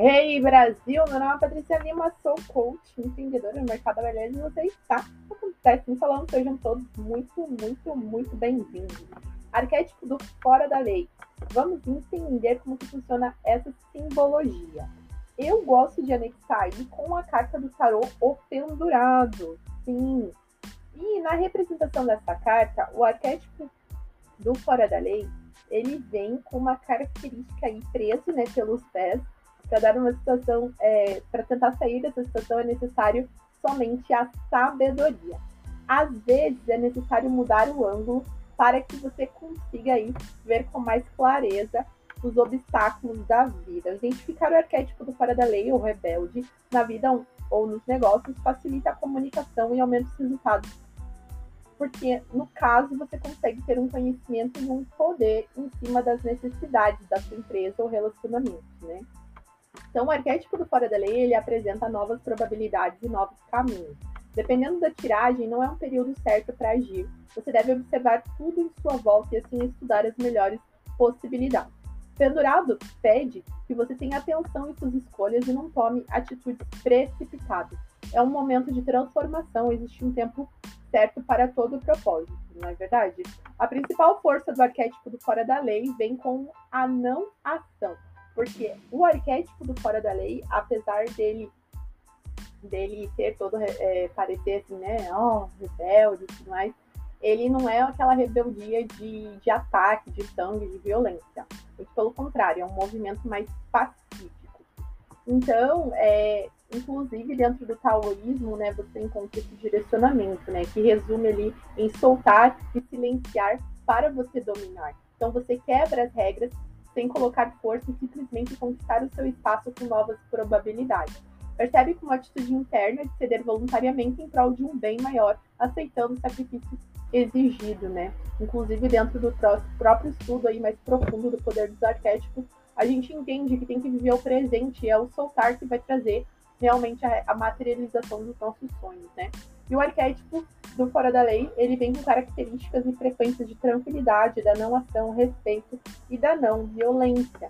Hey Brasil, meu nome é Patrícia Lima, sou coach, empreendedora no mercado da beleza e você está acontece me falando, sejam todos muito, muito, muito bem-vindos. Arquétipo do fora da lei. Vamos entender como que funciona essa simbologia. Eu gosto de anexar aí com a carta do tarô o pendurado. Sim. E na representação dessa carta, o arquétipo do fora da lei, ele vem com uma característica aí preso, né, pelos pés, para dar uma situação, é, para tentar sair dessa situação é necessário somente a sabedoria. Às vezes é necessário mudar o ângulo para que você consiga aí ver com mais clareza os obstáculos da vida. Identificar o arquétipo do fora da lei ou rebelde na vida ou nos negócios facilita a comunicação e aumenta os resultados. Porque, no caso, você consegue ter um conhecimento e um poder em cima das necessidades da sua empresa ou relacionamento, né? Então, o arquétipo do fora da lei, ele apresenta novas probabilidades e novos caminhos. Dependendo da tiragem, não é um período certo para agir. Você deve observar tudo em sua volta e assim estudar as melhores possibilidades. Pendurado pede que você tenha atenção em suas escolhas e não tome atitudes precipitadas. É um momento de transformação, existe um tempo certo para todo o propósito, não é verdade? A principal força do arquétipo do fora da lei vem com a não ação. Porque o arquétipo do fora da lei, apesar dele dele ter todo é, parecer assim, né, ó, oh, rebelde e tudo mais, ele não é aquela rebeldia de, de ataque, de sangue, de violência. Muito pelo contrário, é um movimento mais pacífico. Então, é, inclusive dentro do taoísmo, né, você encontra esse direcionamento, né, que resume ali em soltar e silenciar para você dominar. Então, você quebra as regras sem colocar força e simplesmente conquistar o seu espaço com novas probabilidades. Percebe como atitude interna de ceder voluntariamente em prol de um bem maior, aceitando o sacrifício exigido, né? Inclusive dentro do próprio estudo aí mais profundo do poder dos arquétipos, a gente entende que tem que viver o presente é o soltar que vai trazer realmente a, a materialização dos nossos sonhos, né? E o arquétipo do fora da lei, ele vem com características e frequências de tranquilidade, da não ação, respeito e da não violência.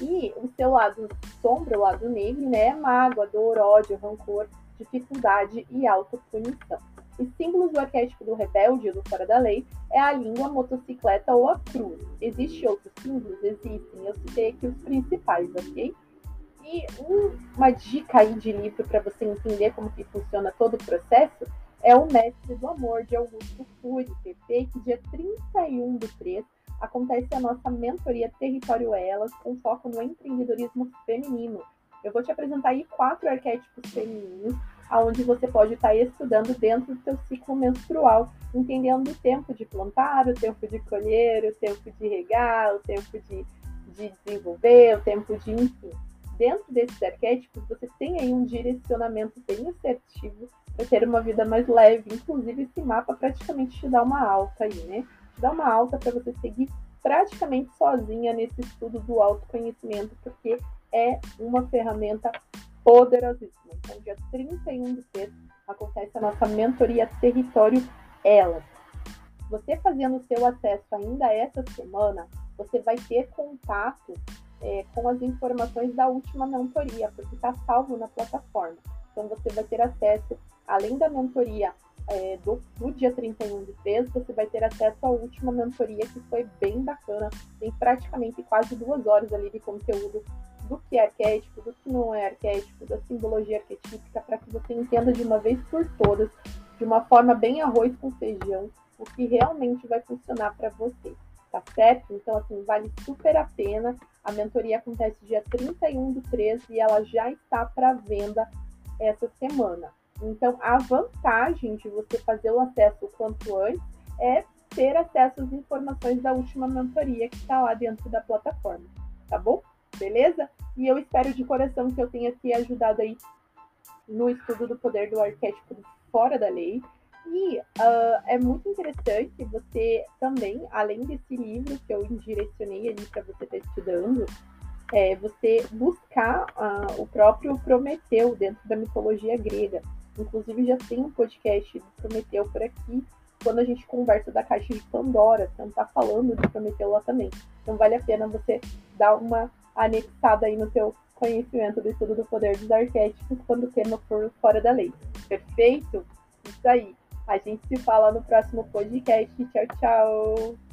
E o seu lado sombra, o lado negro, né, é mágoa, dor, ódio, rancor, dificuldade e autopunição. Os símbolos do arquétipo do rebelde, do fora da lei, é a língua, a motocicleta ou a cruz. Existem outros símbolos? Existem. Eu citei aqui os principais, ok? E uma dica aí de livro para você entender como que funciona todo o processo é O Mestre do Amor, de Augusto Cury, PP, que dia 31 do 3 acontece a nossa mentoria Território Elas, com foco no empreendedorismo feminino. Eu vou te apresentar aí quatro arquétipos femininos, aonde você pode estar estudando dentro do seu ciclo menstrual, entendendo o tempo de plantar, o tempo de colher, o tempo de regar, o tempo de, de desenvolver, o tempo de enfim dentro desses arquétipos, você tem aí um direcionamento bem assertivo para ter uma vida mais leve. Inclusive, esse mapa praticamente te dá uma alta aí, né? Te dá uma alta para você seguir praticamente sozinha nesse estudo do autoconhecimento, porque é uma ferramenta poderosíssima. Então, dia 31 de setembro acontece a nossa mentoria Território Elas. Você fazendo o seu acesso ainda essa semana, você vai ter contato é, com as informações da última mentoria, porque está salvo na plataforma. Então você vai ter acesso, além da mentoria é, do, do, dia 31 de 3, você vai ter acesso à última mentoria, que foi bem bacana. Tem praticamente quase duas horas ali de conteúdo do que é arquétipo, do que não é arquétipo, da simbologia arquetípica, para que você entenda de uma vez por todas, de uma forma bem arroz com feijão, o que realmente vai funcionar para você tá certo? Então, assim, vale super a pena. A mentoria acontece dia 31 do 13 e ela já está para venda essa semana. Então, a vantagem de você fazer o acesso o quanto antes é ter acesso às informações da última mentoria que está lá dentro da plataforma, tá bom? Beleza? E eu espero de coração que eu tenha te ajudado aí no estudo do poder do arquétipo fora da lei. Uh, é muito interessante você também, além desse livro que eu direcionei ali para você estar tá estudando, é você buscar uh, o próprio Prometeu dentro da mitologia grega. Inclusive já tem um podcast do Prometeu por aqui, quando a gente conversa da caixa de Pandora, então tá falando de Prometeu lá também. Então vale a pena você dar uma anexada aí no seu conhecimento do estudo do poder dos arquétipos quando o tema for fora da lei. Perfeito? Isso aí. A gente se fala no próximo podcast. Tchau, tchau!